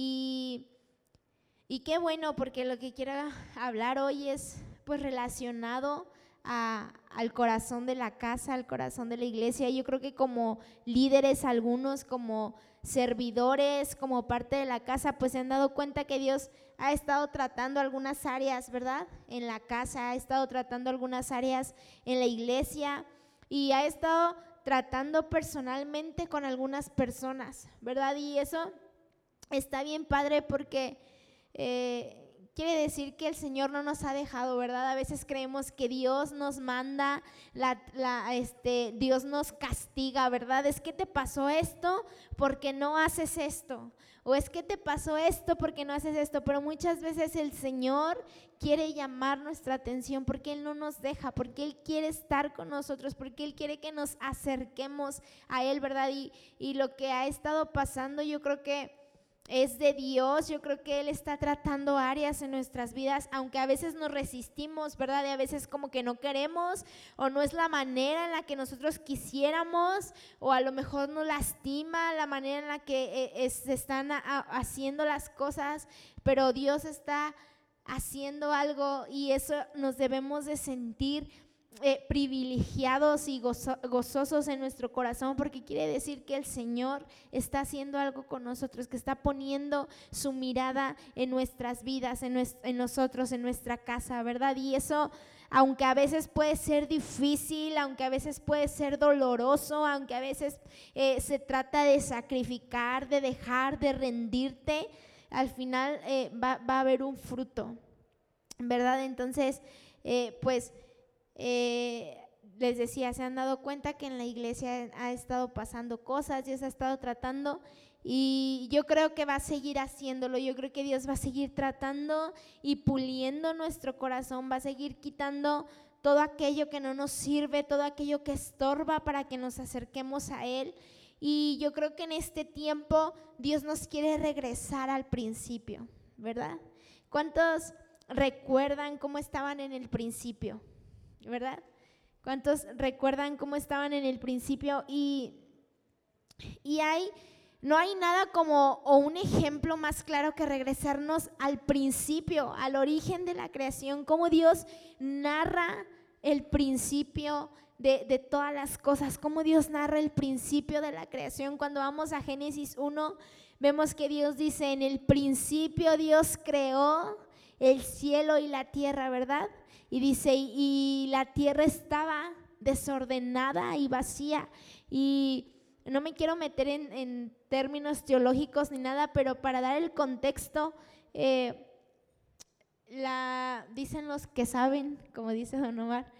Y, qué bueno, porque lo que quiero hablar hoy es pues relacionado al corazón de la casa, al corazón de la iglesia. Yo creo que como líderes, algunos como servidores, como parte de la casa, pues se han dado cuenta que Dios ha estado tratando algunas áreas, ¿verdad? En la casa, ha estado tratando algunas áreas en la iglesia y ha estado tratando personalmente con algunas personas, ¿verdad? Y eso está bien padre porque... Eh, quiere decir que el Señor no nos ha dejado, ¿verdad? A veces creemos que Dios nos manda, la, este, Dios nos castiga, ¿verdad? Es que te pasó esto porque no haces esto. O es que te pasó esto porque no haces esto. Pero muchas veces el Señor quiere llamar nuestra atención porque Él no nos deja, porque Él quiere estar con nosotros, porque Él quiere que nos acerquemos a Él, ¿verdad? Y, y lo que ha estado pasando, yo creo que es de Dios. Yo creo que Él está tratando áreas en nuestras vidas, aunque a veces nos resistimos, ¿verdad? Y a veces como que no queremos o no es la manera en la que nosotros quisiéramos o a lo mejor nos lastima la manera en la que eh, se están haciendo las cosas, pero Dios está haciendo algo y eso nos debemos de sentir eh, privilegiados y gozosos en nuestro corazón, porque quiere decir que el Señor está haciendo algo con nosotros, que está poniendo su mirada en nuestras vidas, en, nosotros, en nuestra casa, ¿verdad? Y eso, aunque a veces puede ser difícil, aunque a veces puede ser doloroso, aunque a veces eh, se trata de sacrificar, de dejar, de rendirte, al final eh, va, a haber un fruto, ¿verdad? Entonces, pues eh, les decía, se han dado cuenta que en la iglesia ha estado pasando cosas, Dios ha estado tratando y yo creo que va a seguir haciéndolo, yo creo que Dios va a seguir tratando y puliendo nuestro corazón, va a seguir quitando todo aquello que no nos sirve, todo aquello que estorba para que nos acerquemos a Él. Y yo creo que en este tiempo Dios nos quiere regresar al principio, ¿verdad? ¿Cuántos recuerdan cómo estaban en el principio? ¿Verdad? ¿Cuántos recuerdan cómo estaban en el principio? Y, y hay, no hay nada como o un ejemplo más claro que regresarnos al principio, al origen de la creación, cómo Dios narra el principio de, de, todas las cosas, cómo Dios narra el principio de la creación. Cuando vamos a Génesis 1, vemos que Dios dice, en el principio Dios creó el cielo y la tierra, ¿verdad? Y dice, y la tierra estaba desordenada y vacía. Y no me quiero meter en, términos teológicos ni nada, pero para dar el contexto, eh, la, dicen los que saben, como dice Don Omar,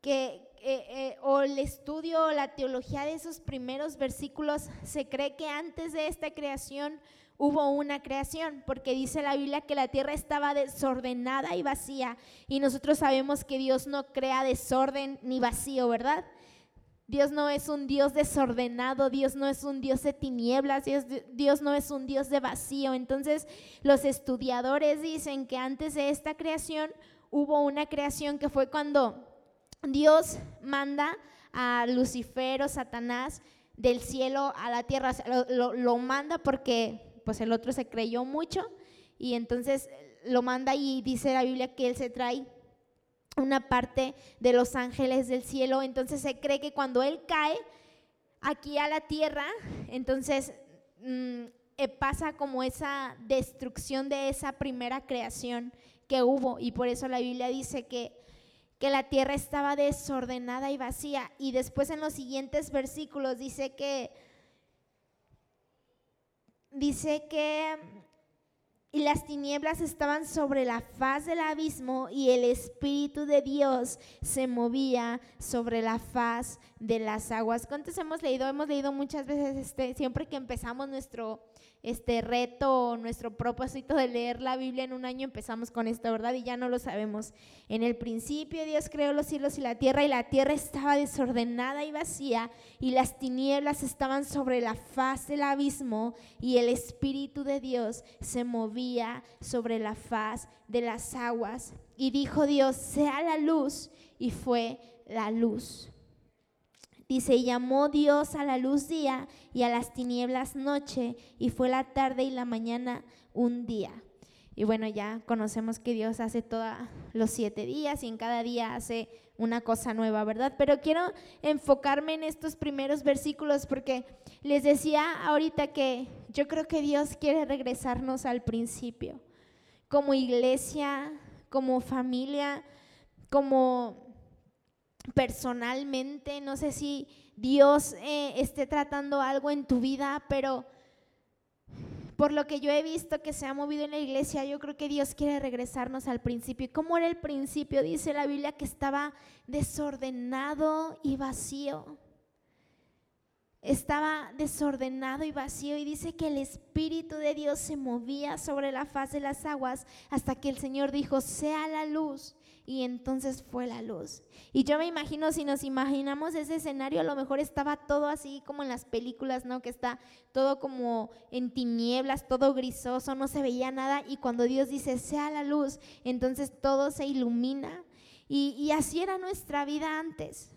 que eh, eh, o el estudio o la teología de esos primeros versículos se cree que antes de esta creación hubo una creación, porque dice la Biblia que la tierra estaba desordenada y vacía, y nosotros sabemos que Dios no crea desorden ni vacío, ¿verdad? Dios no es un Dios desordenado, Dios no es un Dios de tinieblas, Dios, no es un Dios de vacío. Entonces los estudiadores dicen que antes de esta creación hubo una creación que fue cuando Dios manda a Lucifer o Satanás del cielo a la tierra, lo manda porque pues el otro se creyó mucho y entonces lo manda y dice la Biblia que él se trae una parte de los ángeles del cielo, entonces se cree que cuando él cae aquí a la tierra, entonces mm, eh, pasa como esa destrucción de esa primera creación que hubo y por eso la Biblia dice que que la tierra estaba desordenada y vacía. Y después en los siguientes versículos dice que dice que y las tinieblas estaban sobre la faz del abismo y el Espíritu de Dios se movía sobre la faz de las aguas. ¿Cuántos hemos leído? Hemos leído muchas veces, este, siempre que empezamos nuestro este reto, nuestro propósito de leer la Biblia en un año, empezamos con esto, ¿verdad? Y ya no lo sabemos. En el principio Dios creó los cielos y la tierra y la tierra estaba desordenada y vacía y las tinieblas estaban sobre la faz del abismo y el Espíritu de Dios se movía sobre la faz de las aguas. Y dijo Dios, sea la luz y fue la luz. Dice, llamó Dios a la luz día y a las tinieblas noche, y fue la tarde y la mañana un día. Y bueno, ya conocemos que Dios hace todos los siete días y en cada día hace una cosa nueva, ¿verdad? Pero quiero enfocarme en estos primeros versículos porque les decía ahorita que yo creo que Dios quiere regresarnos al principio, como iglesia, como familia, como personalmente, no sé si Dios eh, esté tratando algo en tu vida, pero por lo que yo he visto que se ha movido en la iglesia, yo creo que Dios quiere regresarnos al principio. ¿Y cómo era el principio? Dice la Biblia que estaba desordenado y vacío. Estaba desordenado y vacío y dice que el Espíritu de Dios se movía sobre la faz de las aguas hasta que el Señor dijo, sea la luz y entonces fue la luz. Y yo me imagino, si nos imaginamos ese escenario, a lo mejor estaba todo así como en las películas, ¿no? Que está todo como en tinieblas, todo grisoso, no se veía nada. Y cuando Dios dice, sea la luz, entonces todo se ilumina. Y, así era nuestra vida antes.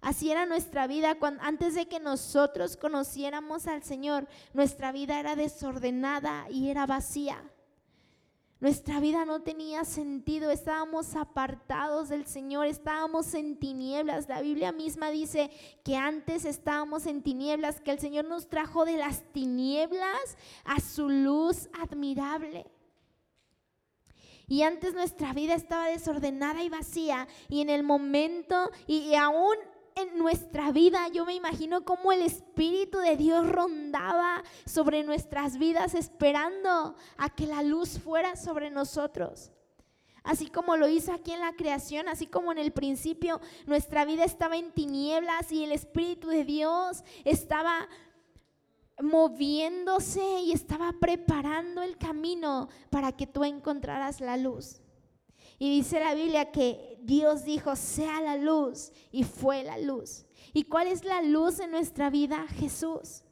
Así era nuestra vida antes de que nosotros conociéramos al Señor. Nuestra vida era desordenada y era vacía. Nuestra vida no tenía sentido, estábamos apartados del Señor, estábamos en tinieblas. La Biblia misma dice que antes estábamos en tinieblas, que el Señor nos trajo de las tinieblas a su luz admirable. Y antes nuestra vida estaba desordenada y vacía. Y en el momento, y, aún en nuestra vida, yo me imagino cómo el Espíritu de Dios rondaba sobre nuestras vidas esperando a que la luz fuera sobre nosotros. Así como lo hizo aquí en la creación, así como en el principio nuestra vida estaba en tinieblas y el Espíritu de Dios estaba moviéndose y estaba preparando el camino para que tú encontraras la luz. Y dice la Biblia que Dios dijo, sea la luz, y fue la luz. ¿Y cuál es la luz en nuestra vida? Jesús.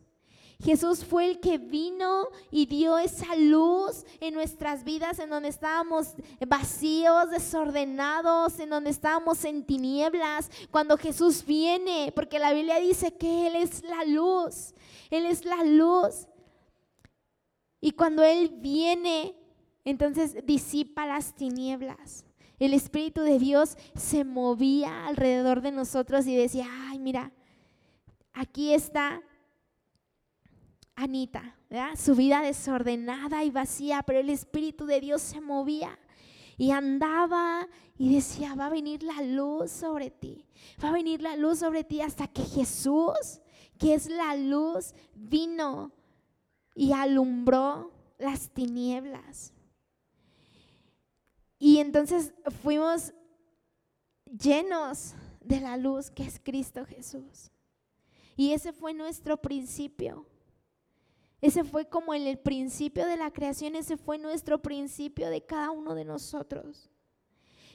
Jesús fue el que vino y dio esa luz en nuestras vidas, en donde estábamos vacíos, desordenados, en donde estábamos en tinieblas. Cuando Jesús viene, porque la Biblia dice que Él es la luz, Él es la luz. Y cuando Él viene, entonces disipa las tinieblas. El Espíritu de Dios se movía alrededor de nosotros y decía, ay, mira, aquí está Anita, su vida desordenada y vacía, pero el Espíritu de Dios se movía y andaba y decía, va a venir la luz sobre ti, va a venir la luz sobre ti hasta que Jesús, que es la luz, vino y alumbró las tinieblas. Y entonces fuimos llenos de la luz que es Cristo Jesús. Y ese fue nuestro principio. Ese fue como el principio de la creación, ese fue nuestro principio de cada uno de nosotros.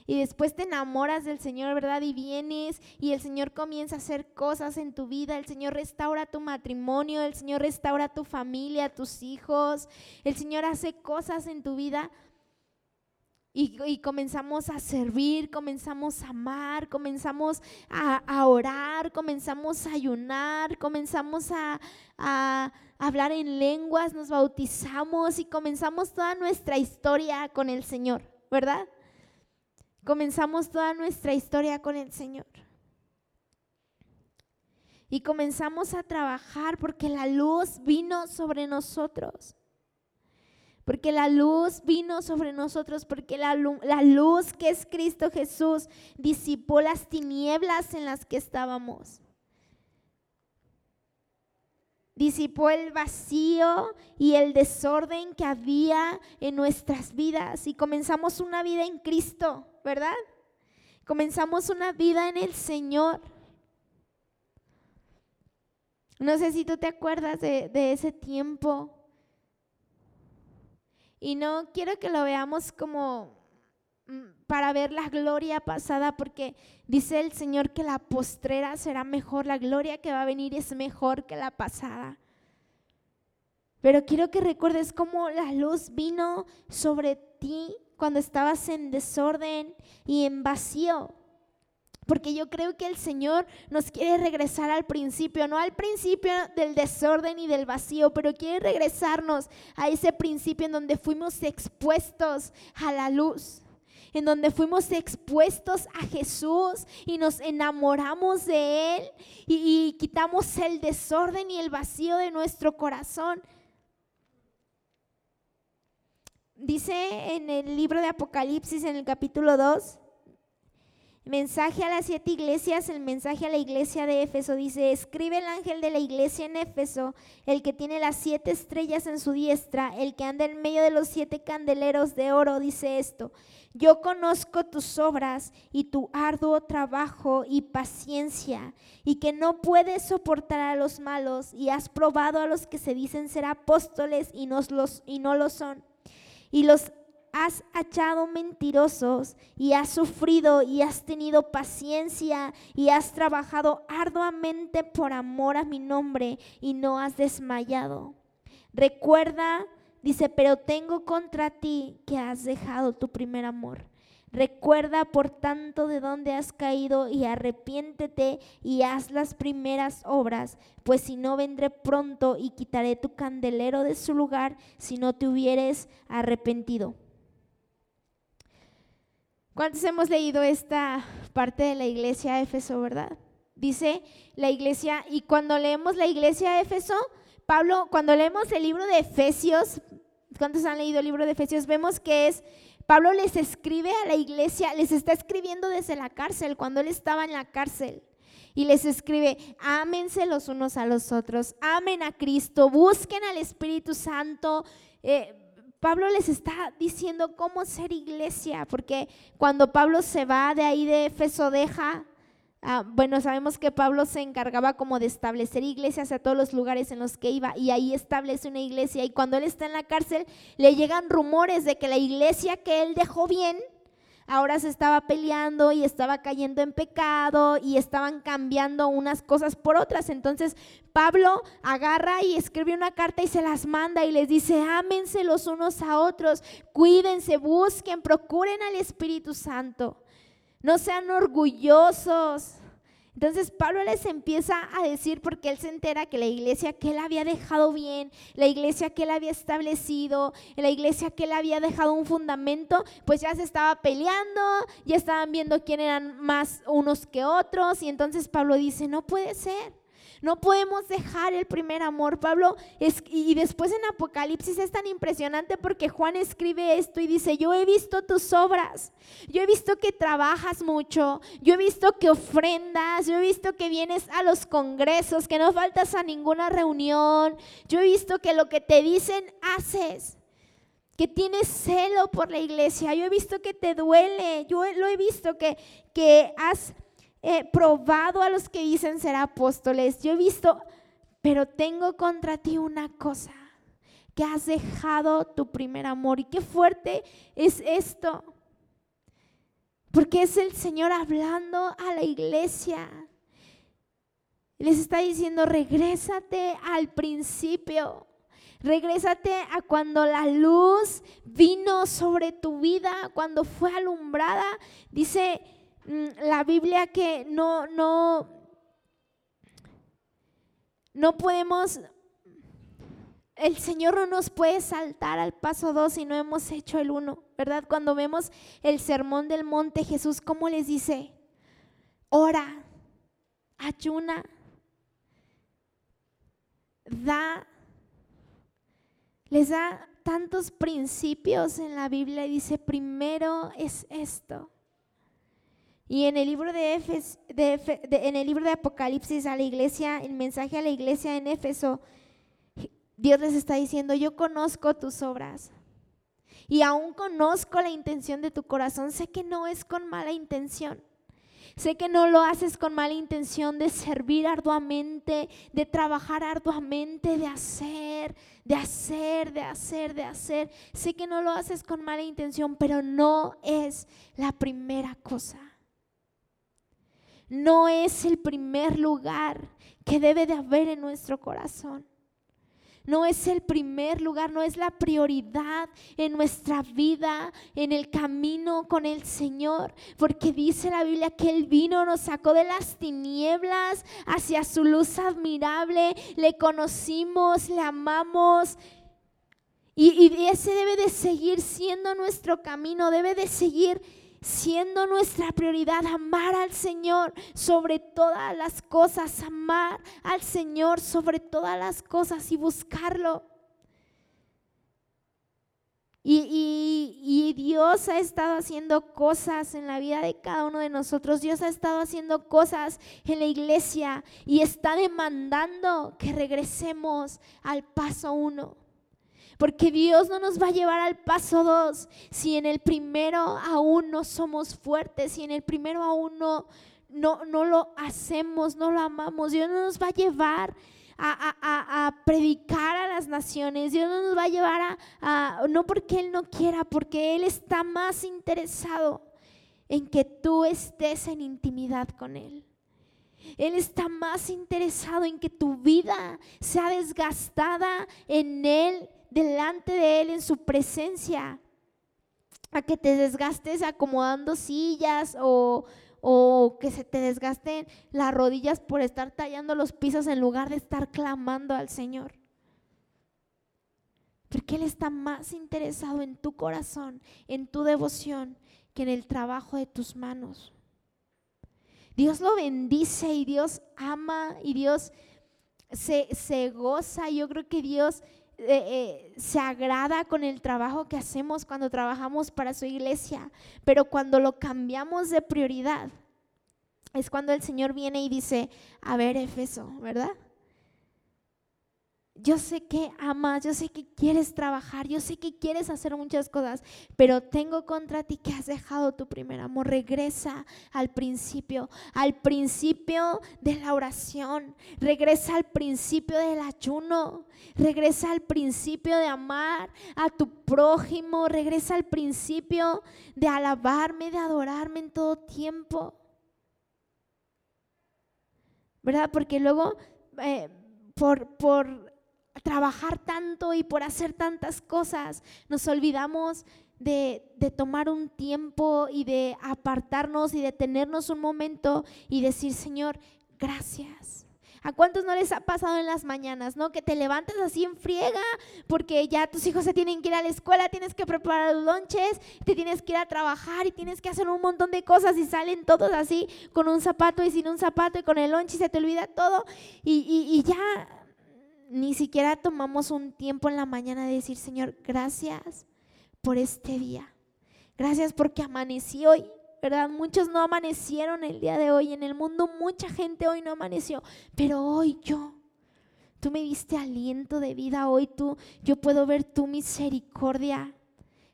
Y después te enamoras del Señor, ¿verdad? Y vienes y el Señor comienza a hacer cosas en tu vida. El Señor restaura tu matrimonio, el Señor restaura tu familia, tus hijos. El Señor hace cosas en tu vida y, comenzamos a servir, comenzamos a amar, comenzamos a, orar, comenzamos a ayunar, comenzamos a, hablar en lenguas, nos bautizamos y comenzamos toda nuestra historia con el Señor, ¿verdad? Comenzamos toda nuestra historia con el Señor. Y comenzamos a trabajar porque la luz vino sobre nosotros porque la luz vino sobre nosotros, porque la, luz que es Cristo Jesús disipó las tinieblas en las que estábamos. Disipó el vacío y el desorden que había en nuestras vidas y comenzamos una vida en Cristo, ¿verdad? Comenzamos una vida en el Señor. No sé si tú te acuerdas de, de ese tiempo y no quiero que lo veamos como mm, para ver la gloria pasada, porque dice el Señor que la postrera será mejor, la gloria que va a venir es mejor que la pasada. Pero quiero que recuerdes cómo la luz vino sobre ti cuando estabas en desorden y en vacío. Porque yo creo que el Señor nos quiere regresar al principio, no al principio del desorden y del vacío, pero quiere regresarnos a ese principio en donde fuimos expuestos a la luz, en donde fuimos expuestos a Jesús y nos enamoramos de Él y, quitamos el desorden y el vacío de nuestro corazón. Dice en el libro de Apocalipsis, en el capítulo 2, Mensaje a las siete iglesias, el mensaje a la iglesia de Éfeso dice, escribe el ángel de la iglesia en Éfeso, el que tiene las siete estrellas en su diestra, el que anda en medio de los siete candeleros de oro, dice esto, yo conozco tus obras y tu arduo trabajo y paciencia, y que no puedes soportar a los malos, y has probado a los que se dicen ser apóstoles y no, los, y no lo son, y los has hachado mentirosos y has sufrido y has tenido paciencia y has trabajado arduamente por amor a mi nombre y no has desmayado. Recuerda, dice, pero tengo contra ti que has dejado tu primer amor. Recuerda por tanto de dónde has caído y arrepiéntete y haz las primeras obras, pues si no vendré pronto y quitaré tu candelero de su lugar si no te hubieres arrepentido. ¿Cuántos hemos leído esta parte de la iglesia de Éfeso, verdad? Dice la iglesia, y cuando leemos la iglesia de Éfeso, Pablo, cuando leemos el libro de Efesios, ¿cuántos han leído el libro de Efesios? Vemos que es, Pablo les escribe a la iglesia, les está escribiendo desde la cárcel, cuando él estaba en la cárcel. Y les escribe, ámense los unos a los otros, amen a Cristo, busquen al Espíritu Santo. Eh, Pablo les está diciendo cómo ser iglesia, porque cuando Pablo se va de ahí de Efeso, deja, ah, bueno, sabemos que Pablo se encargaba como de establecer iglesias a todos los lugares en los que iba y ahí establece una iglesia y cuando él está en la cárcel le llegan rumores de que la iglesia que él dejó bien, ahora se estaba peleando y estaba cayendo en pecado y estaban cambiando unas cosas por otras. Entonces Pablo agarra y escribe una carta y se las manda y les dice, ámense los unos a otros, cuídense, busquen, procuren al Espíritu Santo. No sean orgullosos, entonces Pablo les empieza a decir porque él se entera que la iglesia que él había dejado bien, la iglesia que él había establecido, la iglesia que él había dejado un fundamento, pues ya se estaba peleando, ya estaban viendo quién eran más unos que otros y entonces Pablo dice, no puede ser. No podemos dejar el primer amor. Pablo, y después en Apocalipsis es tan impresionante porque Juan escribe esto y dice, yo he visto tus obras, yo he visto que trabajas mucho, yo he visto que ofrendas, yo he visto que vienes a los congresos, que no faltas a ninguna reunión, yo he visto que lo que te dicen haces que tienes celo por la iglesia. Yo he visto que te duele. Yo lo he visto que, que has he probado a los que dicen ser apóstoles, yo he visto, pero tengo contra ti una cosa, que has dejado tu primer amor. Y qué fuerte es esto, porque es el Señor hablando a la iglesia. Les está diciendo, regrésate al principio. Regrésate a cuando la luz vino sobre tu vida, cuando fue alumbrada. Dice la Biblia que no, no, no podemos, el Señor no nos puede saltar al paso 2 si no hemos hecho el 1, ¿verdad? Cuando vemos el sermón del monte, Jesús, ¿cómo les dice? Ora, ayuna, da, les da tantos principios en la Biblia y dice, primero es esto. Y en el libro de, en libro de Apocalipsis a la iglesia, el mensaje a la iglesia en Éfeso, Dios les está diciendo, yo conozco tus obras y aún conozco la intención de tu corazón. Sé que no es con mala intención. Sé que no lo haces con mala intención de servir arduamente, de trabajar arduamente, de hacer, de hacer, de hacer, de hacer. Sé que no lo haces con mala intención, pero no es la primera cosa no es el primer lugar que debe de haber en nuestro corazón. no es el primer lugar, no es la prioridad en nuestra vida, en el camino con el Señor, porque dice la Biblia que Él vino, nos sacó de las tinieblas hacia su luz admirable, le conocimos, le amamos. Y, ese debe de seguir siendo nuestro camino, debe de seguir siendo nuestra prioridad amar al Señor sobre todas las cosas, amar al Señor sobre todas las cosas y buscarlo. Y, Dios ha estado haciendo cosas en la vida de cada uno de nosotros. Dios ha estado haciendo cosas en la iglesia y está demandando que regresemos al paso uno. Porque Dios no nos va a llevar al paso dos si en el primero aún no somos fuertes, si en el primero aún no, no, no lo hacemos, no lo amamos. Dios no nos va a llevar a, predicar a las naciones. Dios no nos va a llevar a, no porque Él no quiera, porque Él está más interesado en que tú estés en intimidad con Él. Él está más interesado en que tu vida sea desgastada en Él delante de Él en su presencia, a que te desgastes acomodando sillas o, o que se te desgasten las rodillas por estar tallando los pisos en lugar de estar clamando al Señor. Porque Él está más interesado en tu corazón, en tu devoción, que en el trabajo de tus manos. Dios lo bendice y Dios ama y Dios se, se goza. Yo creo que Dios eh, eh, se agrada con el trabajo que hacemos cuando trabajamos para su iglesia, pero cuando lo cambiamos de prioridad, es cuando el Señor viene y dice, a ver, Efeso, ¿verdad? Yo sé que amas, yo sé que quieres trabajar, yo sé que quieres hacer muchas cosas, pero tengo contra ti que has dejado tu primer amor. Regresa al principio, al principio de la oración, regresa al principio del ayuno, regresa al principio de amar a tu prójimo, regresa al principio de alabarme, de adorarme en todo tiempo. ¿Verdad? Porque luego... Eh, por, por trabajar tanto y por hacer tantas cosas, nos olvidamos de, de, tomar un tiempo y de apartarnos y de tenernos un momento y decir, Señor, gracias. ¿A cuántos no les ha pasado en las mañanas, no? Que te levantas así en friega porque ya tus hijos se tienen que ir a la escuela, tienes que preparar los lonches, te tienes que ir a trabajar y tienes que hacer un montón de cosas y salen todos así con un zapato y sin un zapato y con el lonche y se te olvida todo y, y ya ni siquiera tomamos un tiempo en la mañana de decir, Señor, gracias por este día. Gracias porque amanecí hoy, ¿verdad? Muchos no amanecieron el día de hoy. En el mundo mucha gente hoy no amaneció, pero hoy yo. Tú me diste aliento de vida hoy, tú, yo puedo ver tu misericordia.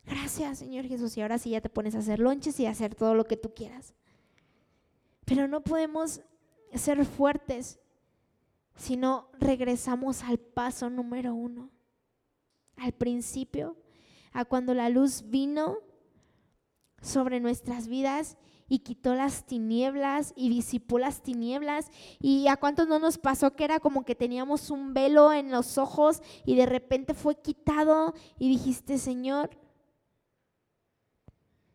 Gracias, Señor Jesús. Y ahora sí ya te pones a hacer lonches y a hacer todo lo que tú quieras. Pero no podemos ser fuertes si no regresamos al paso número uno, al principio, a cuando la luz vino sobre nuestras vidas y quitó las tinieblas y disipó las tinieblas. ¿Y a cuántos no nos pasó que era como que teníamos un velo en los ojos y de repente fue quitado y dijiste, Señor,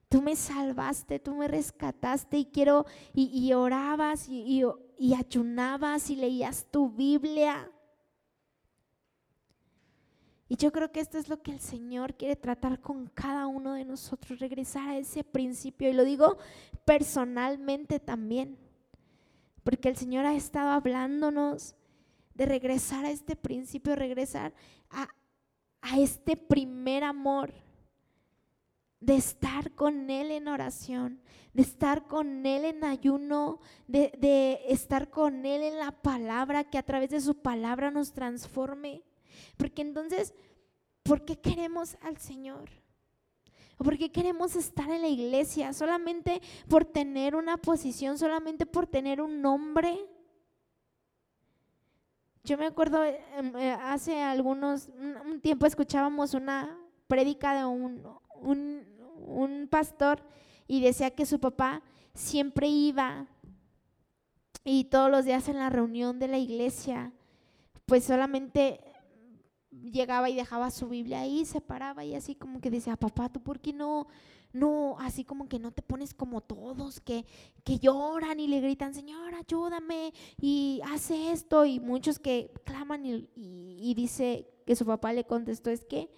tú me salvaste, tú me rescataste y quiero, y, orabas y, y, ayunabas y leías tu Biblia. Y yo creo que esto es lo que el Señor quiere tratar con cada uno de nosotros, regresar a ese principio. Y lo digo personalmente también, porque el Señor ha estado hablándonos de regresar a este principio, regresar a, a este primer amor de estar con Él en oración, de estar con Él en ayuno, de, estar con Él en la palabra, que a través de su palabra nos transforme. Porque entonces, ¿por qué queremos al Señor? ¿O por qué queremos estar en la iglesia? ¿Solamente por tener una posición? ¿Solamente por tener un nombre? Yo me acuerdo, em, eh, hace algunos, un tiempo escuchábamos una prédica de un, un, un pastor y decía que su papá siempre iba y todos los días en la reunión de la iglesia, pues solamente llegaba y dejaba su Biblia ahí, se paraba y así como que decía, papá, ¿tú por qué no, no, así como que no te pones como todos que, que lloran y le gritan, Señor, ayúdame y hace esto? Y muchos que claman y, y dice que su papá le contestó, es que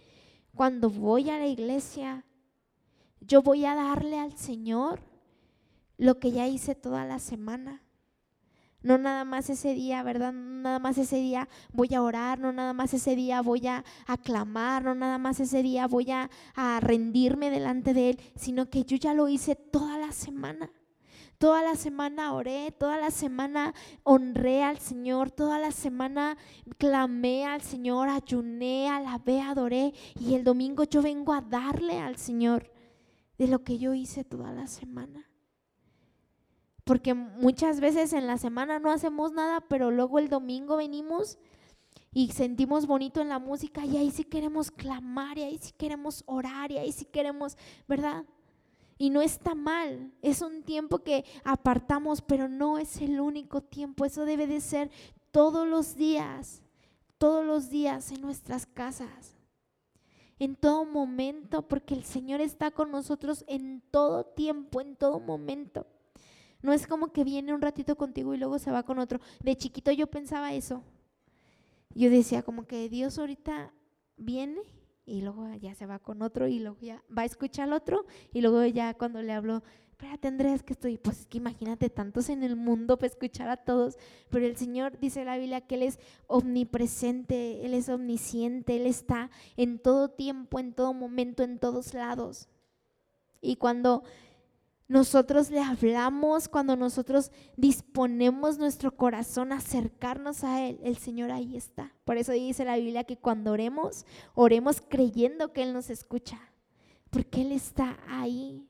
cuando voy a la iglesia, yo voy a darle al Señor lo que ya hice toda la semana. No nada más ese día, ¿verdad? No nada más ese día voy a orar, no nada más ese día voy a aclamar, no nada más ese día voy a, a rendirme delante de Él, sino que yo ya lo hice toda la semana. Toda la semana oré, toda la semana honré al Señor, toda la semana clamé al Señor, ayuné, alabé, adoré y el domingo yo vengo a darle al Señor de lo que yo hice toda la semana. Porque muchas veces en la semana no hacemos nada, pero luego el domingo venimos y sentimos bonito en la música y ahí sí queremos clamar y ahí sí queremos orar y ahí sí queremos, ¿verdad? Y no está mal, es un tiempo que apartamos, pero no es el único tiempo, eso debe de ser todos los días, todos los días en nuestras casas, en todo momento, porque el Señor está con nosotros en todo tiempo, en todo momento. No es como que viene un ratito contigo y luego se va con otro. De chiquito yo pensaba eso. Yo decía como que Dios ahorita viene y luego ya se va con otro y luego ya va a escuchar al otro y luego ya cuando le hablo, espérate Andrés que estoy, pues es que imagínate tantos en el mundo para escuchar a todos, pero el Señor dice la Biblia que Él es omnipresente, Él es omnisciente, Él está en todo tiempo, en todo momento, en todos lados. Y cuando nosotros le hablamos, cuando nosotros disponemos nuestro corazón a acercarnos a Él, el Señor ahí está. Por eso dice la Biblia que cuando oremos, oremos creyendo que Él nos escucha, porque Él está ahí.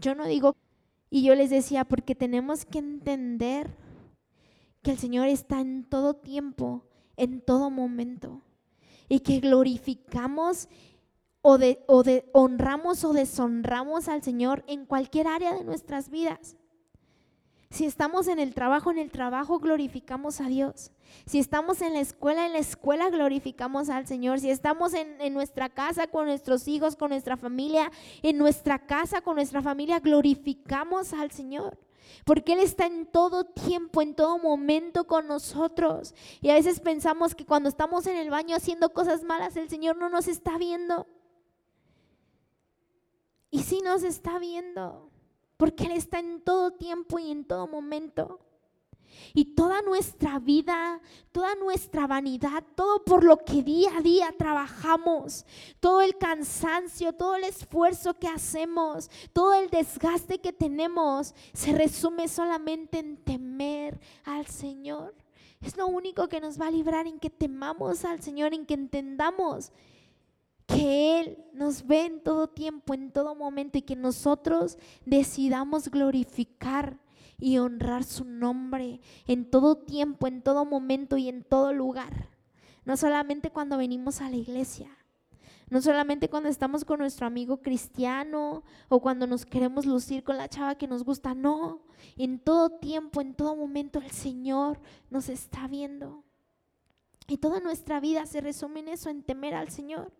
Yo no digo, y yo les decía, porque tenemos que entender que el Señor está en todo tiempo, en todo momento, y que glorificamos o, de, o de, honramos o deshonramos al Señor en cualquier área de nuestras vidas. Si estamos en el trabajo, en el trabajo glorificamos a Dios. Si estamos en la escuela, en la escuela glorificamos al Señor. Si estamos en, en, nuestra casa con nuestros hijos, con nuestra familia, en nuestra casa con nuestra familia, glorificamos al Señor. Porque Él está en todo tiempo, en todo momento con nosotros. Y a veces pensamos que cuando estamos en el baño haciendo cosas malas, el Señor no nos está viendo. Y sí nos está viendo, porque Él está en todo tiempo y en todo momento. Y toda nuestra vida, toda nuestra vanidad, todo por lo que día a día trabajamos, todo el cansancio, todo el esfuerzo que hacemos, todo el desgaste que tenemos, se resume solamente en temer al Señor. Es lo único que nos va a librar en que temamos al Señor, en que entendamos que Él nos ve en todo tiempo, en todo momento y que nosotros decidamos glorificar y honrar su nombre en todo tiempo, en todo momento y en todo lugar. No solamente cuando venimos a la iglesia, no solamente cuando estamos con nuestro amigo cristiano o cuando nos queremos lucir con la chava que nos gusta, no, en todo tiempo, en todo momento el Señor nos está viendo. Y toda nuestra vida se resume en eso, en temer al Señor.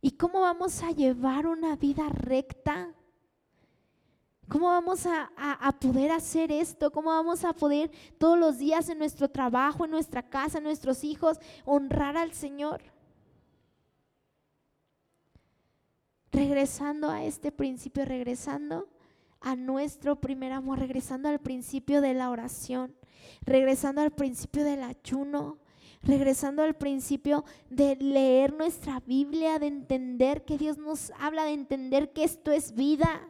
¿Y cómo vamos a llevar una vida recta? ¿Cómo vamos a, poder hacer esto? ¿Cómo vamos a poder todos los días en nuestro trabajo, en nuestra casa, en nuestros hijos, honrar al Señor? Regresando a este principio, regresando a nuestro primer amor, regresando al principio de la oración, regresando al principio del ayuno, regresando al principio de leer nuestra Biblia, de entender que Dios nos habla, de entender que esto es vida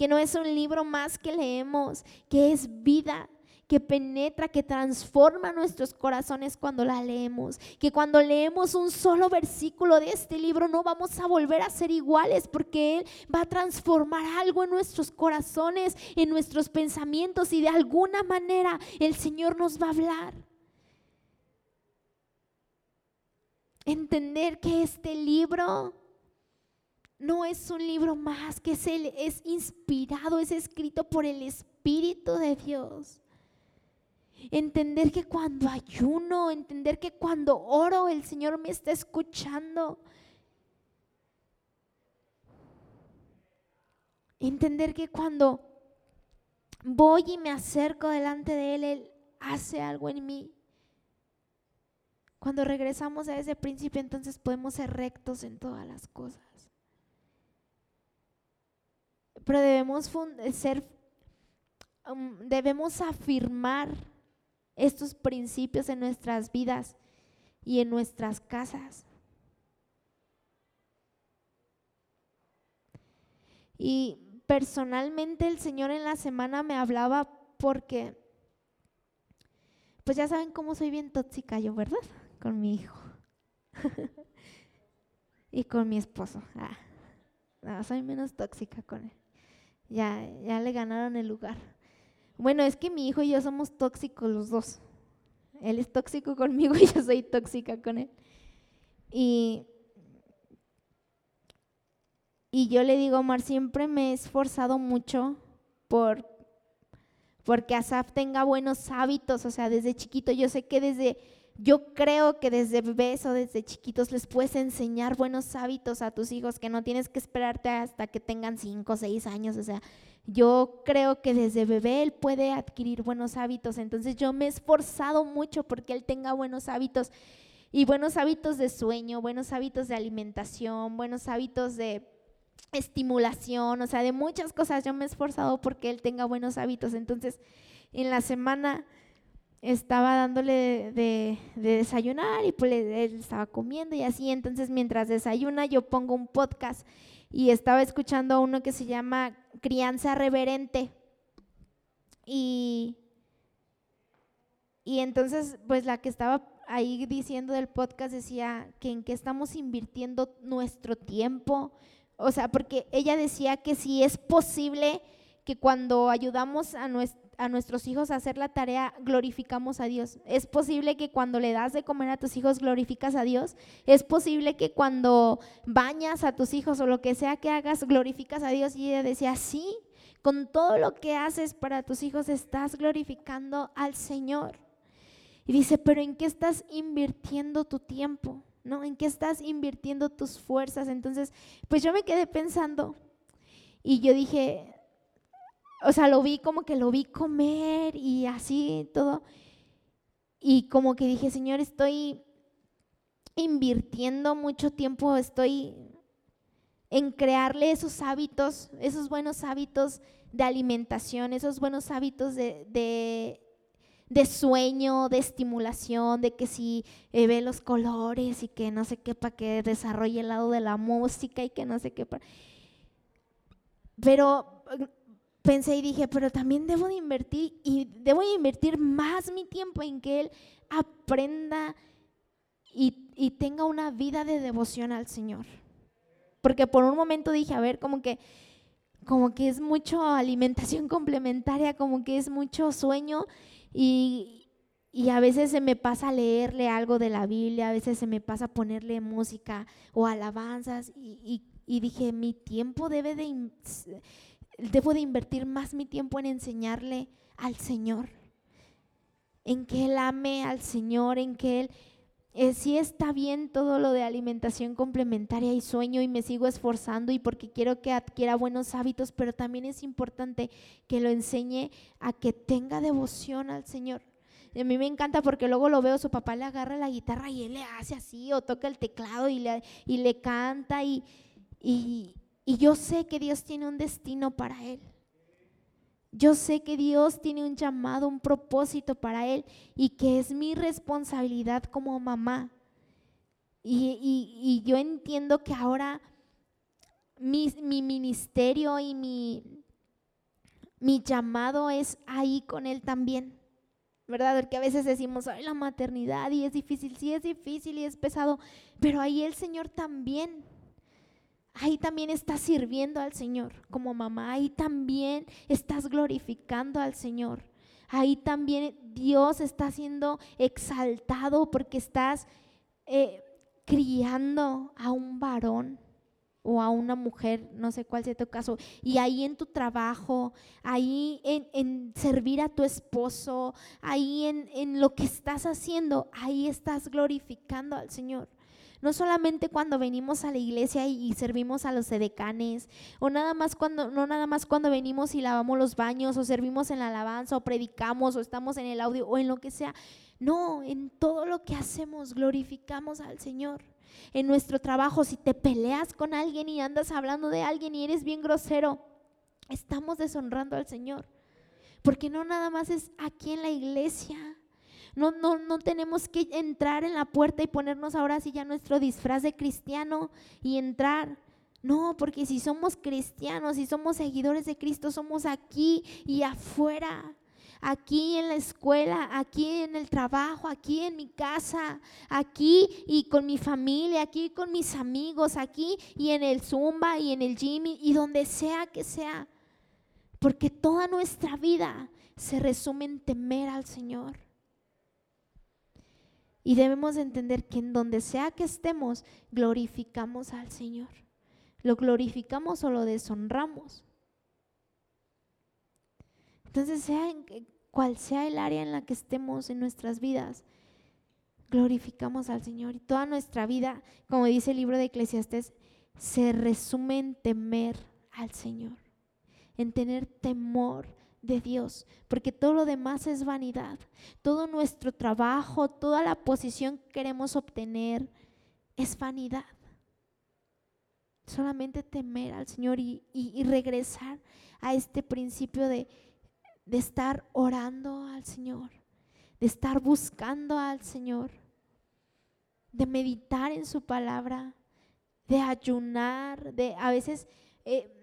que no es un libro más que leemos, que es vida, que penetra, que transforma nuestros corazones cuando la leemos. Que cuando leemos un solo versículo de este libro no vamos a volver a ser iguales porque Él va a transformar algo en nuestros corazones, en nuestros pensamientos y de alguna manera el Señor nos va a hablar. Entender que este libro no es un libro más, que es, es inspirado, es escrito por el Espíritu de Dios. Entender que cuando ayuno, entender que cuando oro el Señor me está escuchando. Entender que cuando voy y me acerco delante de Él, Él hace algo en mí. Cuando regresamos a ese principio, entonces podemos ser rectos en todas las cosas. Pero debemos ser, um, debemos afirmar estos principios en nuestras vidas y en nuestras casas. Y personalmente el Señor en la semana me hablaba porque, pues ya saben cómo soy bien tóxica yo, ¿verdad? Con mi hijo. y con mi esposo. Ah, no, soy menos tóxica con él. Ya, ya le ganaron el lugar. Bueno, es que mi hijo y yo somos tóxicos los dos. Él es tóxico conmigo y yo soy tóxica con él. Y, y yo le digo, Omar, siempre me he esforzado mucho por porque Asaf tenga buenos hábitos, o sea, desde chiquito. Yo sé que desde, yo creo que desde bebés o desde chiquitos les puedes enseñar buenos hábitos a tus hijos, que no tienes que esperarte hasta que tengan cinco o seis años, o sea, yo creo que desde bebé él puede adquirir buenos hábitos. Entonces yo me he esforzado mucho porque él tenga buenos hábitos y buenos hábitos de sueño, buenos hábitos de alimentación, buenos hábitos de estimulación, o sea, de muchas cosas. Yo me he esforzado porque él tenga buenos hábitos. Entonces, en la semana estaba dándole de, desayunar y pues él estaba comiendo y así. Entonces, mientras desayuna, yo pongo un podcast y estaba escuchando uno que se llama Crianza Reverente. Y, y entonces, pues la que estaba ahí diciendo del podcast decía que en qué estamos invirtiendo nuestro tiempo. O sea, porque ella decía que si es posible que cuando ayudamos a, nuestro a nuestros hijos hacer la tarea, glorificamos a Dios. Es posible que cuando le das de comer a tus hijos, glorificas a Dios. Es posible que cuando bañas a tus hijos o lo que sea que hagas, glorificas a Dios. Y ella decía, sí, con todo lo que haces para tus hijos, estás glorificando al Señor. Y dice, pero ¿en qué estás invirtiendo tu tiempo? ¿No? ¿En qué estás invirtiendo tus fuerzas? Entonces, pues yo me quedé pensando y yo dije, o sea, lo vi como que lo vi comer y así todo. Y como que dije, Señor, estoy invirtiendo mucho tiempo, estoy en crearle esos hábitos, esos buenos hábitos de alimentación, esos buenos hábitos de, de, sueño, de estimulación, de que si eh, ve los colores y que no sé qué, para que desarrolle el lado de la música y que no sé qué. Pero pensé y dije, pero también debo de invertir y debo de invertir más mi tiempo en que él aprenda y, y, tenga una vida de devoción al Señor. Porque por un momento dije, a ver, como que, como que es mucho alimentación complementaria, como que es mucho sueño y, y a veces se me pasa leerle algo de la Biblia, a veces se me pasa ponerle música o alabanzas y, y, y dije, mi tiempo debe de debo de invertir más mi tiempo en enseñarle al Señor, en que Él ame al Señor, en que Él... Eh, sí está bien todo lo de alimentación complementaria y sueño y me sigo esforzando y porque quiero que adquiera buenos hábitos, pero también es importante que lo enseñe a que tenga devoción al Señor. a mí me encanta porque luego lo veo, su papá le agarra la guitarra y él le hace así o toca el teclado y le, y le canta y, y, y yo sé que Dios tiene un destino para él. Yo sé que Dios tiene un llamado, un propósito para él y que es mi responsabilidad como mamá. Y, yo entiendo que ahora mi, ministerio y mi, mi llamado es ahí con él también. ¿verdad? Porque a veces decimos, ay, la maternidad y es difícil, sí es difícil y es pesado, pero ahí el Señor también ahí también estás sirviendo al Señor como mamá, ahí también estás glorificando al Señor. Ahí también Dios está siendo exaltado porque estás eh, criando a un varón. o a una mujer, no sé cuál sea tu caso, y ahí en tu trabajo, ahí en, servir a tu esposo, ahí en, en lo que estás haciendo, ahí estás glorificando al Señor. No solamente cuando venimos a la iglesia y, servimos a los edecanes, o nada más cuando, no nada más cuando venimos y lavamos los baños, o servimos en la alabanza, o predicamos, o estamos en el audio, o en lo que sea. No, en todo lo que hacemos glorificamos al Señor. En nuestro trabajo, si te peleas con alguien y andas hablando de alguien y eres bien grosero, estamos deshonrando al Señor. Porque no nada más es aquí en la iglesia, no, no, no tenemos que entrar en la puerta y ponernos ahora sí ya nuestro disfraz de cristiano y entrar. No, porque si somos cristianos, si somos seguidores de Cristo, somos aquí y afuera aquí en la escuela, aquí en el trabajo, aquí en mi casa, aquí y con mi familia, aquí con mis amigos, aquí y en el Zumba y en el gym y donde sea que sea. Porque toda nuestra vida se resume en temer al Señor. Y debemos entender que en donde sea que estemos, glorificamos al Señor. ¿Lo glorificamos o lo deshonramos? Entonces, sea en cual sea el área en la que estemos en nuestras vidas, glorificamos al Señor. Y toda nuestra vida, como dice el libro de Eclesiastes, se resume en temer al Señor, en tener temor de Dios, porque todo lo demás es vanidad. Todo nuestro trabajo, toda la posición que queremos obtener es vanidad. Solamente temer al Señor y, regresar a este principio de, de estar orando al Señor, de estar buscando al Señor, de meditar en su palabra, de ayunar, de a veces... Eh,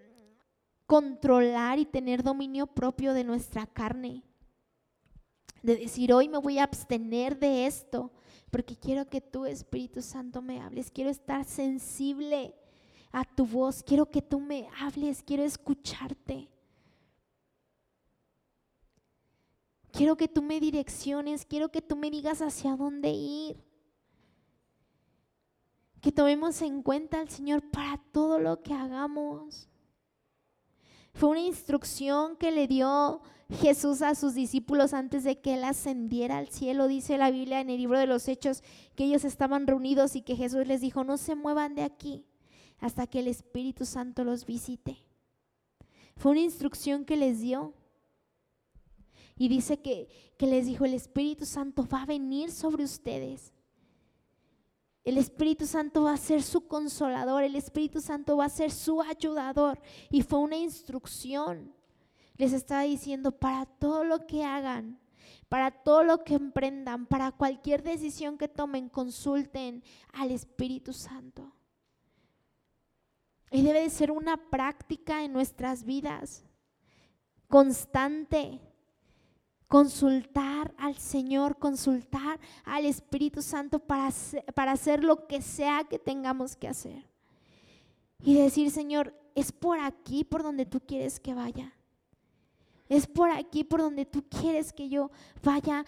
controlar y tener dominio propio de nuestra carne. De decir, hoy me voy a abstener de esto, porque quiero que tú, Espíritu Santo, me hables. Quiero estar sensible a tu voz. Quiero que tú me hables. Quiero escucharte. Quiero que tú me direcciones. Quiero que tú me digas hacia dónde ir. Que tomemos en cuenta al Señor para todo lo que hagamos. Fue una instrucción que le dio Jesús a sus discípulos antes de que Él ascendiera al cielo. Dice la Biblia en el libro de los Hechos que ellos estaban reunidos y que Jesús les dijo, no se muevan de aquí hasta que el Espíritu Santo los visite. Fue una instrucción que les dio. Y dice que, que les dijo, el Espíritu Santo va a venir sobre ustedes el Espíritu Santo va a ser su consolador, el Espíritu Santo va a ser su ayudador. Y fue una instrucción. Les estaba diciendo, para todo lo que hagan, para todo lo que emprendan, para cualquier decisión que tomen, consulten al Espíritu Santo. Y debe de ser una práctica en nuestras vidas, constante consultar al Señor, consultar al Espíritu Santo para, para hacer lo que sea que tengamos que hacer. Y decir, Señor, es por aquí por donde tú quieres que vaya. Es por aquí por donde tú quieres que yo vaya.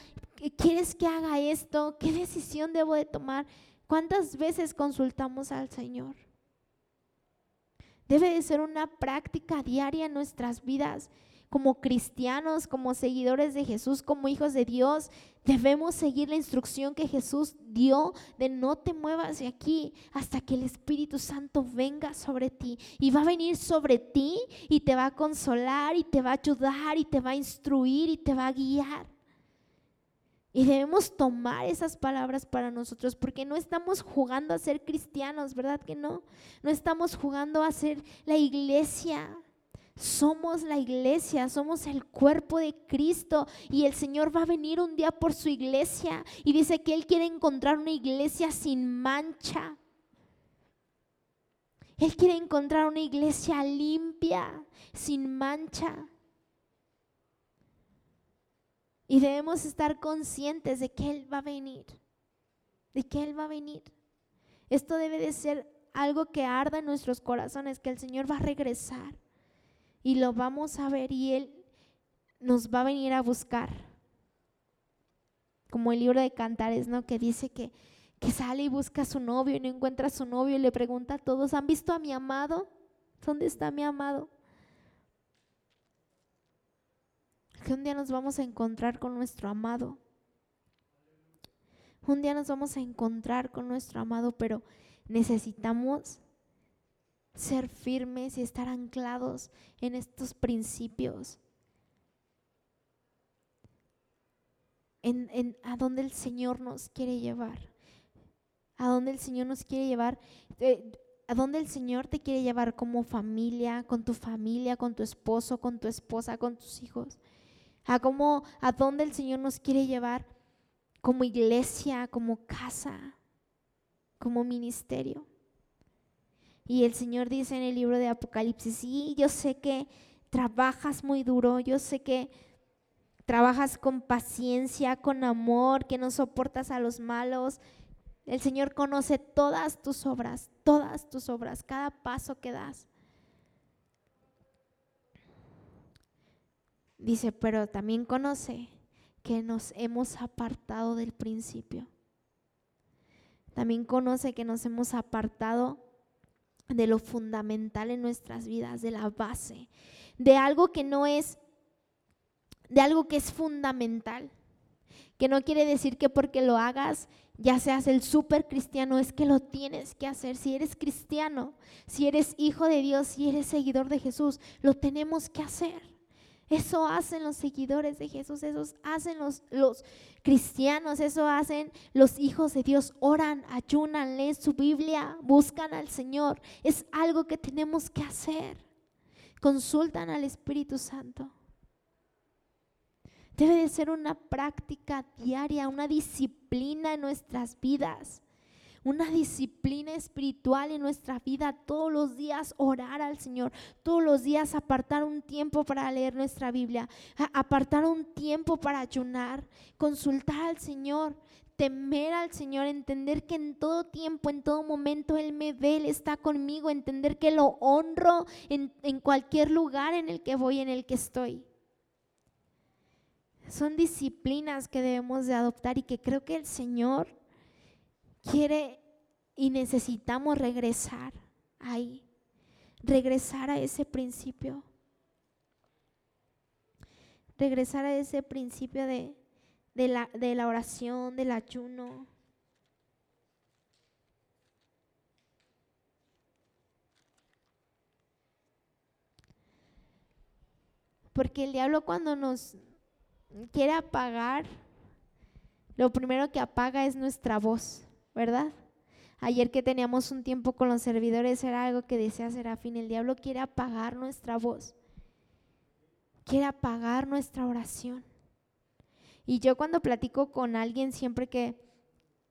¿Quieres que haga esto? ¿Qué decisión debo de tomar? ¿Cuántas veces consultamos al Señor? Debe de ser una práctica diaria en nuestras vidas como cristianos, como seguidores de Jesús, como hijos de Dios, debemos seguir la instrucción que Jesús dio de no te muevas de aquí hasta que el Espíritu Santo venga sobre ti. Y va a venir sobre ti y te va a consolar y te va a ayudar y te va a instruir y te va a guiar. Y debemos tomar esas palabras para nosotros porque no estamos jugando a ser cristianos, ¿verdad que no? No estamos jugando a ser la iglesia. Somos la iglesia, somos el cuerpo de Cristo y el Señor va a venir un día por su iglesia y dice que Él quiere encontrar una iglesia sin mancha. Él quiere encontrar una iglesia limpia, sin mancha. Y debemos estar conscientes de que Él va a venir, de que Él va a venir. Esto debe de ser algo que arda en nuestros corazones, que el Señor va a regresar y lo vamos a ver y Él nos va a venir a buscar. Como el libro de Cantares, ¿no? Que dice que, que sale y busca a su novio y no encuentra a su novio y le pregunta a todos, ¿han visto a mi amado? ¿Dónde está mi amado? Que un día nos vamos a encontrar con nuestro amado. Un día nos vamos a encontrar con nuestro amado, pero necesitamos ser firmes y estar anclados en estos principios. En, a dónde el Señor nos quiere llevar. A dónde el Señor nos quiere llevar. A dónde el Señor te quiere llevar como familia, con tu familia, con tu esposo, con tu esposa, con tus hijos. A cómo, a dónde el Señor nos quiere llevar como iglesia, como casa, como ministerio. Y el Señor dice en el libro de Apocalipsis, sí, yo sé que trabajas muy duro, yo sé que trabajas con paciencia, con amor, que no soportas a los malos. El Señor conoce todas tus obras, todas tus obras, cada paso que das. Dice, pero también conoce que nos hemos apartado del principio. También conoce que nos hemos apartado de lo fundamental en nuestras vidas, de la base, de algo que no es, de algo que es fundamental, que no quiere decir que porque lo hagas ya seas el super cristiano, es que lo tienes que hacer. Si eres cristiano, si eres hijo de Dios, si eres seguidor de Jesús, lo tenemos que hacer. Eso hacen los seguidores de Jesús, eso hacen los, los cristianos, eso hacen los hijos de Dios. Oran, ayunan, leen su Biblia, buscan al Señor. Es algo que tenemos que hacer. Consultan al Espíritu Santo. Debe de ser una práctica diaria, una disciplina en nuestras vidas una disciplina espiritual en nuestra vida, todos los días orar al Señor, todos los días apartar un tiempo para leer nuestra Biblia, apartar un tiempo para ayunar, consultar al Señor, temer al Señor, entender que en todo tiempo, en todo momento Él me ve, Él está conmigo, entender que lo honro en, en cualquier lugar en el que voy, en el que estoy. Son disciplinas que debemos de adoptar y que creo que el Señor quiere y necesitamos regresar ahí, regresar a ese principio, regresar a ese principio de, la, de la oración, del ayuno. Porque el diablo cuando nos quiere apagar, lo primero que apaga es nuestra voz. ¿Verdad? Ayer que teníamos un tiempo con los servidores era algo que decía Serafín, el diablo quiere apagar nuestra voz, quiere apagar nuestra oración. Y yo cuando platico con alguien, siempre que,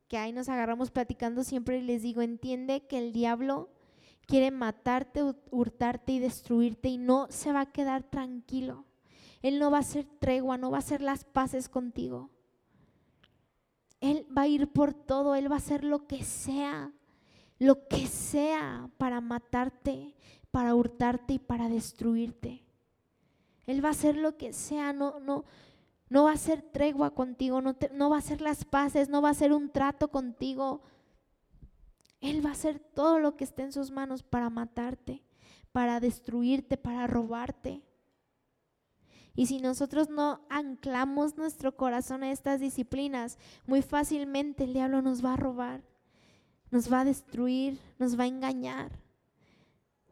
que ahí nos agarramos platicando, siempre les digo, entiende que el diablo quiere matarte, hurtarte y destruirte y no se va a quedar tranquilo. Él no va a hacer tregua, no va a hacer las paces contigo. Él va a ir por todo, Él va a hacer lo que sea, lo que sea para matarte, para hurtarte y para destruirte. Él va a hacer lo que sea, no, no, no va a hacer tregua contigo, no, no va a hacer las paces, no va a hacer un trato contigo. Él va a hacer todo lo que esté en sus manos para matarte, para destruirte, para robarte. Y si nosotros no anclamos nuestro corazón a estas disciplinas, muy fácilmente el diablo nos va a robar, nos va a destruir, nos va a engañar.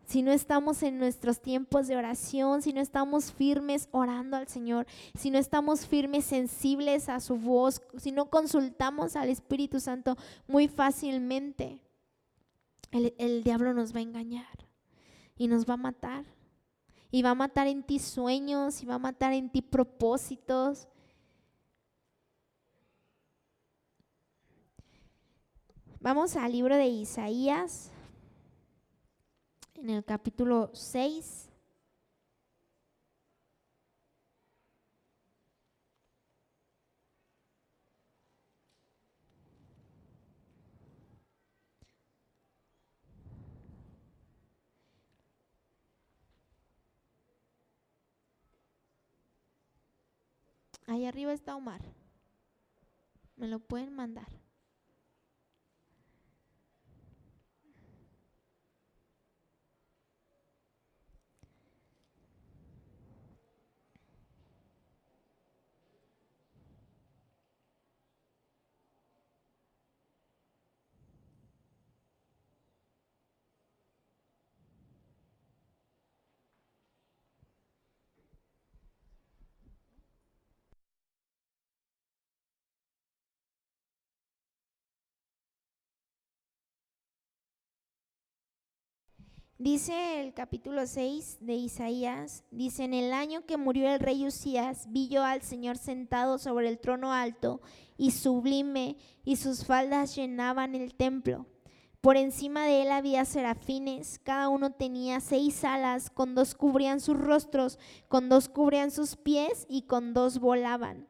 Si no estamos en nuestros tiempos de oración, si no estamos firmes orando al Señor, si no estamos firmes, sensibles a su voz, si no consultamos al Espíritu Santo, muy fácilmente el, el diablo nos va a engañar y nos va a matar y va a matar en ti sueños y va a matar en ti propósitos. Vamos al libro de Isaías, en el capítulo 6. Ahí arriba está Omar. Me lo pueden mandar. Dice el capítulo 6 de Isaías, dice, en el año que murió el rey Usías, vi yo al Señor sentado sobre el trono alto y sublime, y sus faldas llenaban el templo. Por encima de él había serafines, cada uno tenía seis alas, con dos cubrían sus rostros, con dos cubrían sus pies y con dos volaban.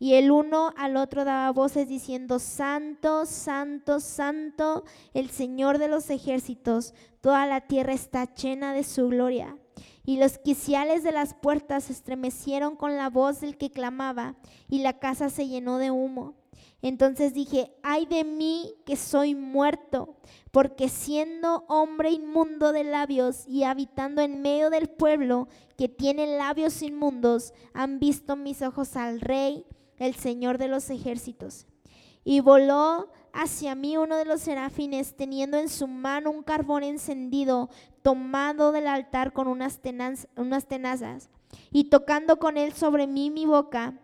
Y el uno al otro daba voces diciendo, Santo, Santo, Santo, el Señor de los ejércitos, toda la tierra está llena de su gloria. Y los quiciales de las puertas se estremecieron con la voz del que clamaba, y la casa se llenó de humo. Entonces dije, ay de mí que soy muerto, porque siendo hombre inmundo de labios y habitando en medio del pueblo que tiene labios inmundos, han visto mis ojos al rey el Señor de los ejércitos. Y voló hacia mí uno de los serafines, teniendo en su mano un carbón encendido, tomado del altar con unas, tenazas, y tocando con él sobre mí mi boca,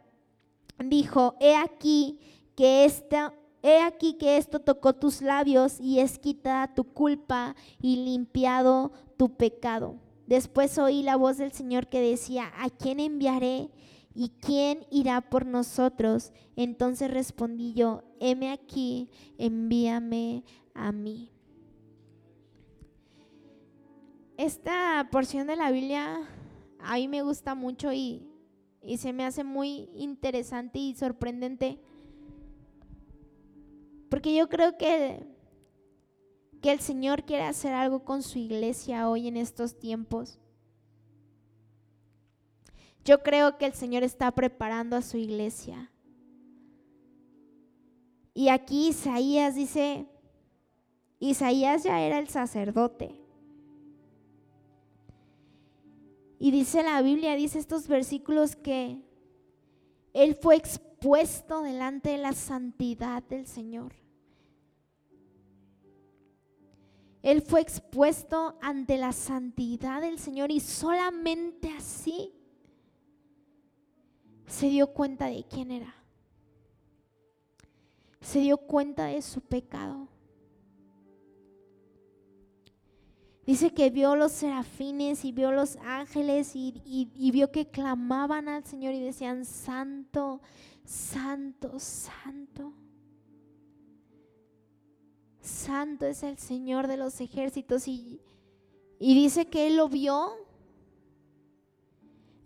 dijo, he aquí que esta... He aquí que esto tocó tus labios y es quitada tu culpa y limpiado tu pecado. Después oí la voz del Señor que decía, ¿a quién enviaré? ¿Y quién irá por nosotros? Entonces respondí yo, heme aquí, envíame a mí. Esta porción de la Biblia a mí me gusta mucho y, y se me hace muy interesante y sorprendente. Porque yo creo que, que el Señor quiere hacer algo con su iglesia hoy en estos tiempos. Yo creo que el Señor está preparando a su iglesia. Y aquí Isaías dice, Isaías ya era el sacerdote. Y dice la Biblia, dice estos versículos que él fue expuesto delante de la santidad del Señor. Él fue expuesto ante la santidad del Señor y solamente así se dio cuenta de quién era. Se dio cuenta de su pecado. Dice que vio los serafines y vio los ángeles y, y, vio que clamaban al Señor y decían, santo, santo, santo. Santo es el Señor de los ejércitos. Y, y dice que él lo vio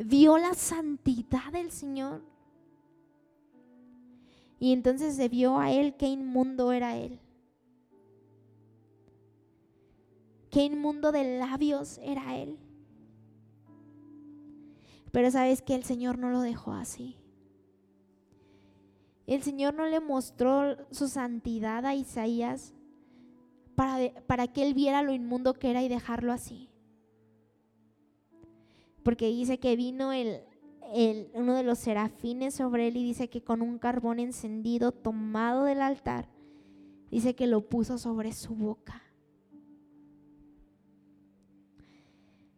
vio la santidad del Señor. Y entonces se vio a él qué inmundo era él. Qué inmundo de labios era él. Pero sabes que el Señor no lo dejó así. El Señor no le mostró su santidad a Isaías para, para que él viera lo inmundo que era y dejarlo así porque dice que vino el, uno de los serafines sobre él y dice que con un carbón encendido tomado del altar, dice que lo puso sobre su boca.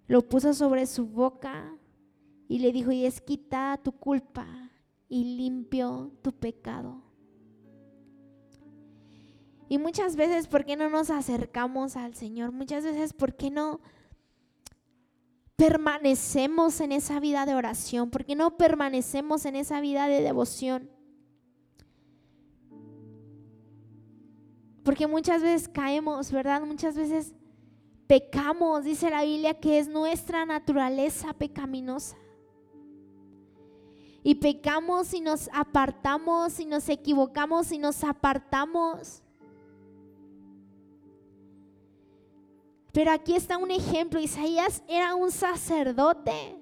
Lo puso sobre su boca y le dijo, y es quitada tu culpa y limpio tu pecado. Y muchas veces, ¿por qué no nos acercamos al Señor? Muchas veces, ¿por qué no permanecemos en esa vida de oración? ¿Por qué no permanecemos en esa vida de devoción? Porque muchas veces caemos, ¿verdad? Muchas veces pecamos, dice la Biblia, que es nuestra naturaleza pecaminosa. Y pecamos y nos apartamos y nos equivocamos y nos apartamos. Pero aquí está un ejemplo. Isaías era un sacerdote.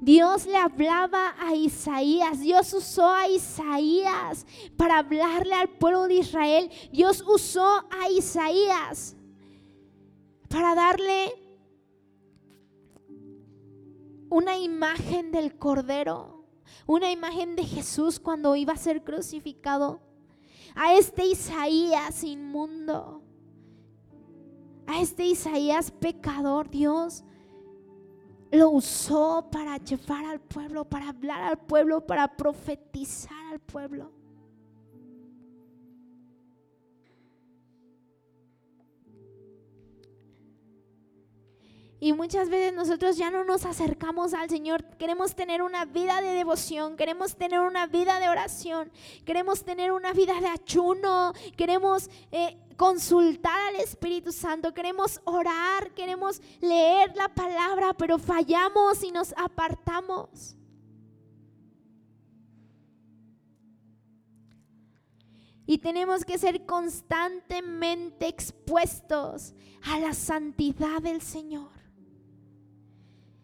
Dios le hablaba a Isaías, Dios usó a Isaías para hablarle al pueblo de Israel. Dios usó a Isaías para darle una imagen del Cordero, una imagen de Jesús cuando iba a ser crucificado. A este Isaías inmundo a este Isaías pecador, Dios lo usó para llevar al pueblo, para hablar al pueblo, para profetizar al pueblo. Y muchas veces nosotros ya no nos acercamos al Señor. Queremos tener una vida de devoción, queremos tener una vida de oración, queremos tener una vida de ayuno, queremos eh, consultar al Espíritu Santo, queremos orar, queremos leer la palabra, pero fallamos y nos apartamos. Y tenemos que ser constantemente expuestos a la santidad del Señor.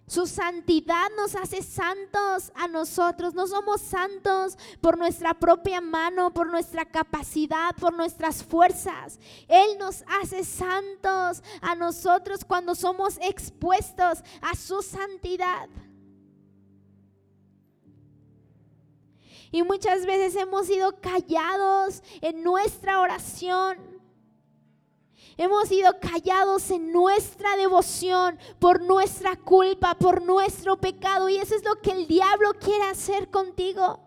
Su santidad nos hace santos a nosotros. No somos santos por nuestra propia mano, por nuestra capacidad, por nuestras fuerzas. Él nos hace santos a nosotros cuando somos expuestos a su santidad. Y muchas veces hemos sido callados en nuestra oración Hemos sido callados en nuestra devoción por nuestra culpa, por nuestro pecado. Y eso es lo que el diablo quiere hacer contigo.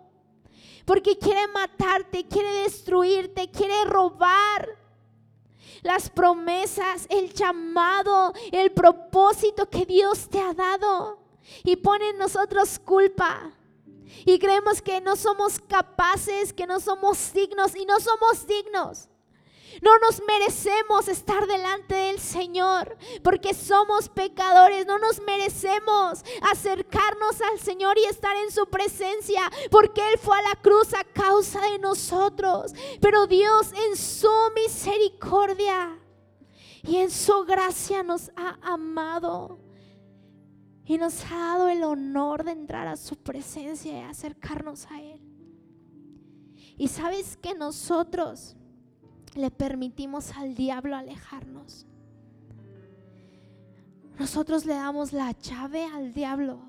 Porque quiere matarte, quiere destruirte, quiere robar las promesas, el llamado, el propósito que Dios te ha dado. Y pone en nosotros culpa. Y creemos que no somos capaces, que no somos dignos y no somos dignos. No nos merecemos estar delante del Señor porque somos pecadores. No nos merecemos acercarnos al Señor y estar en su presencia porque Él fue a la cruz a causa de nosotros. Pero Dios en su misericordia y en su gracia nos ha amado y nos ha dado el honor de entrar a su presencia y acercarnos a Él. Y sabes que nosotros le permitimos al diablo alejarnos. Nosotros le damos la llave al diablo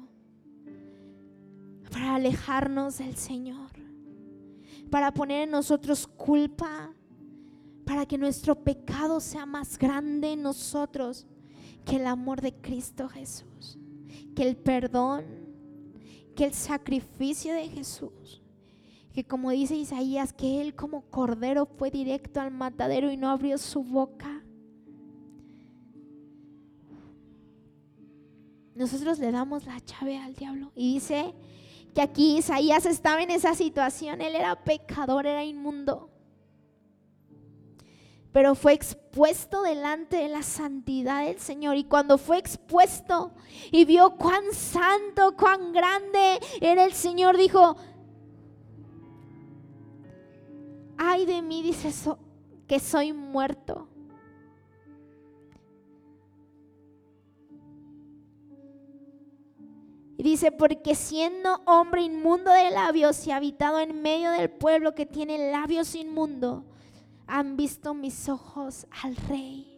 para alejarnos del Señor, para poner en nosotros culpa, para que nuestro pecado sea más grande en nosotros que el amor de Cristo Jesús, que el perdón, que el sacrificio de Jesús que como dice Isaías, que él como cordero fue directo al matadero y no abrió su boca. Nosotros le damos la llave al diablo y dice que aquí Isaías estaba en esa situación, él era pecador, era inmundo, pero fue expuesto delante de la santidad del Señor y cuando fue expuesto y vio cuán santo, cuán grande era el Señor, dijo, ay de mí, dice que soy muerto. Y dice, porque siendo hombre inmundo de labios y habitado en medio del pueblo que tiene labios inmundo, han visto mis ojos al rey,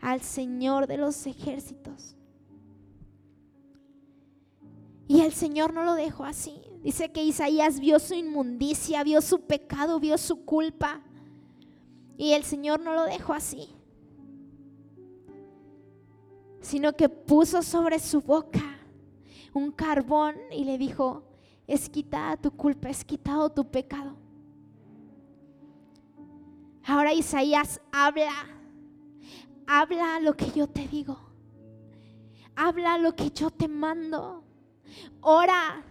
al Señor de los ejércitos. Y el Señor no lo dejó así. Dice que Isaías vio su inmundicia, vio su pecado, vio su culpa. Y el Señor no lo dejó así, sino que puso sobre su boca un carbón y le dijo, es quitada tu culpa, es quitado tu pecado. Ahora Isaías habla, habla lo que yo te digo, habla lo que yo te mando, ora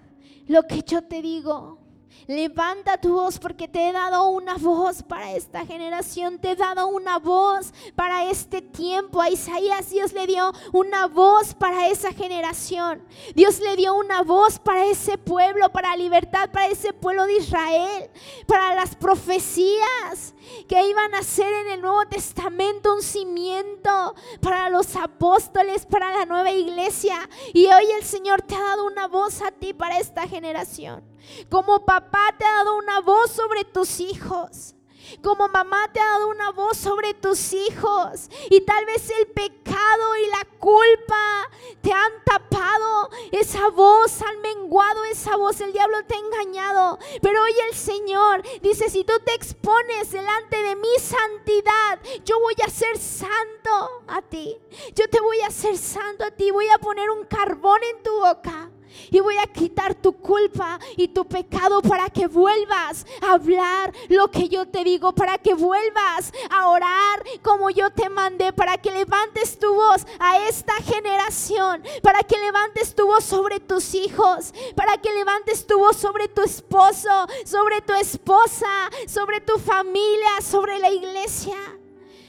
lo que yo te digo. Levanta tu voz porque te he dado una voz para esta generación, te he dado una voz para este tiempo. A Isaías Dios le dio una voz para esa generación. Dios le dio una voz para ese pueblo, para libertad, para ese pueblo de Israel, para las profecías que iban a ser en el Nuevo Testamento un cimiento para los apóstoles, para la nueva iglesia. Y hoy el Señor te ha dado una voz a ti para esta generación. Como papá te ha dado una voz sobre tus hijos. Como mamá te ha dado una voz sobre tus hijos y tal vez el pecado y la culpa te han tapado esa voz, han menguado esa voz, el diablo te ha engañado. Pero hoy el Señor dice, si tú te expones delante de mi santidad, yo voy a ser santo a ti. Yo te voy a hacer santo a ti, voy a poner un carbón en tu boca y voy a quitar tu culpa y tu pecado para que vuelvas a hablar lo que yo te digo, para que vuelvas a orar como yo te mandé, para que levantes tu voz a esta generación, para que levantes tu voz sobre tus hijos, para que levantes tu voz sobre tu esposo, sobre tu esposa, sobre tu familia, sobre la iglesia,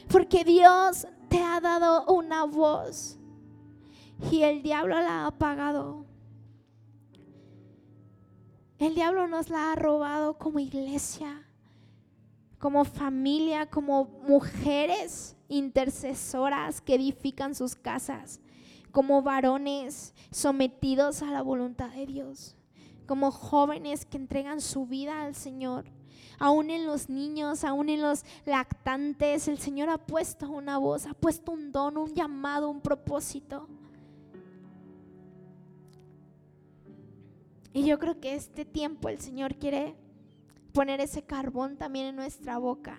porque Dios te ha dado una voz y el diablo la ha apagado. El diablo nos la ha robado como iglesia, como familia, como mujeres intercesoras que edifican sus casas, como varones sometidos a la voluntad de Dios, como jóvenes que entregan su vida al Señor. Aún en los niños, aún en los lactantes, el Señor ha puesto una voz, ha puesto un don, un llamado, un propósito. Y yo creo que este tiempo el Señor quiere poner ese carbón también en nuestra boca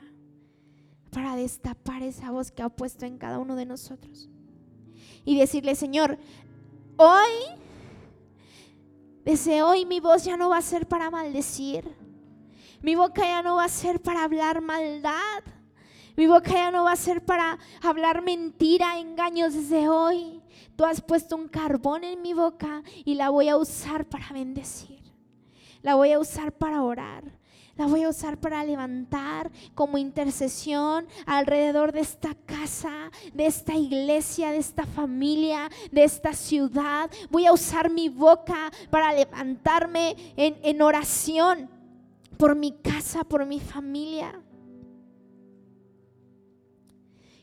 para destapar esa voz que ha puesto en cada uno de nosotros. Y decirle, Señor, hoy, desde hoy mi voz ya no va a ser para maldecir. Mi boca ya no va a ser para hablar maldad. Mi boca ya no va a ser para hablar mentira, engaños desde hoy. Tú has puesto un carbón en mi boca y la voy a usar para bendecir. La voy a usar para orar. La voy a usar para levantar como intercesión alrededor de esta casa, de esta iglesia, de esta familia, de esta ciudad. Voy a usar mi boca para levantarme en, oración por mi casa, por mi familia.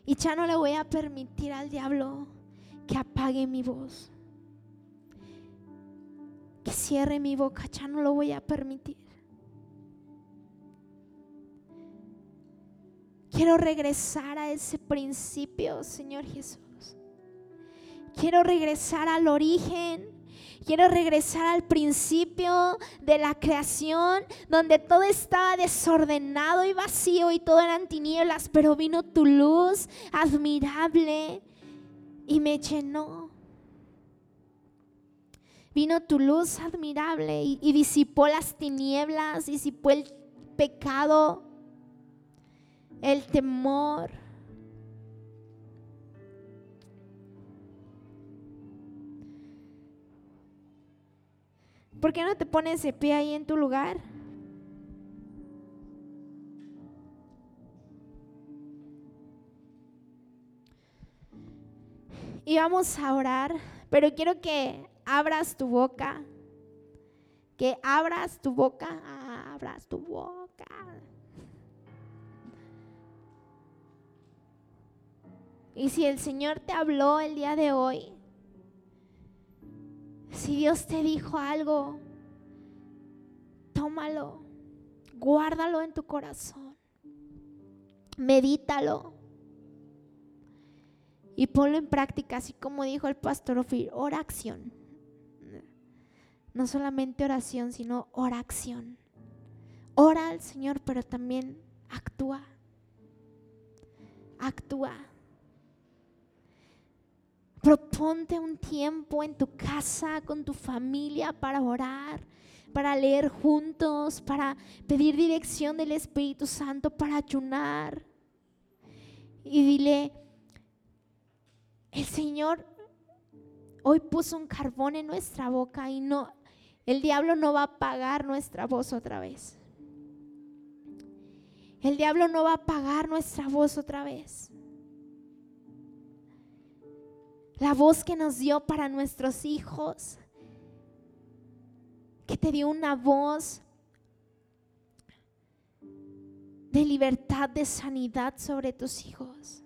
Y ya no le voy a permitir al diablo que apague mi voz, que cierre mi boca, ya no lo voy a permitir. Quiero regresar a ese principio, Señor Jesús. Quiero regresar al origen. Quiero regresar al principio de la creación, donde todo estaba desordenado y vacío y todo eran tinieblas, pero vino tu luz admirable y me llenó. Vino tu luz admirable y, disipó las tinieblas, disipó el pecado, el temor. ¿Por qué no te pones de pie ahí en tu lugar? Y vamos a orar, pero quiero que abras tu boca, que abras tu boca, abras tu boca. Y si el Señor te habló el día de hoy, si Dios te dijo algo, tómalo, guárdalo en tu corazón, medítalo y ponlo en práctica, así como dijo el pastor Ofir, oración. No solamente oración, sino oración. Ora al Señor, pero también actúa. Actúa. Proponte un tiempo en tu casa, con tu familia, para orar, para leer juntos, para pedir dirección del Espíritu Santo, para ayunar. Y dile, el Señor hoy puso un carbón en nuestra boca y no, el diablo no va a apagar nuestra voz otra vez. El diablo no va a apagar nuestra voz otra vez. La voz que nos dio para nuestros hijos, que te dio una voz de libertad, de sanidad sobre tus hijos.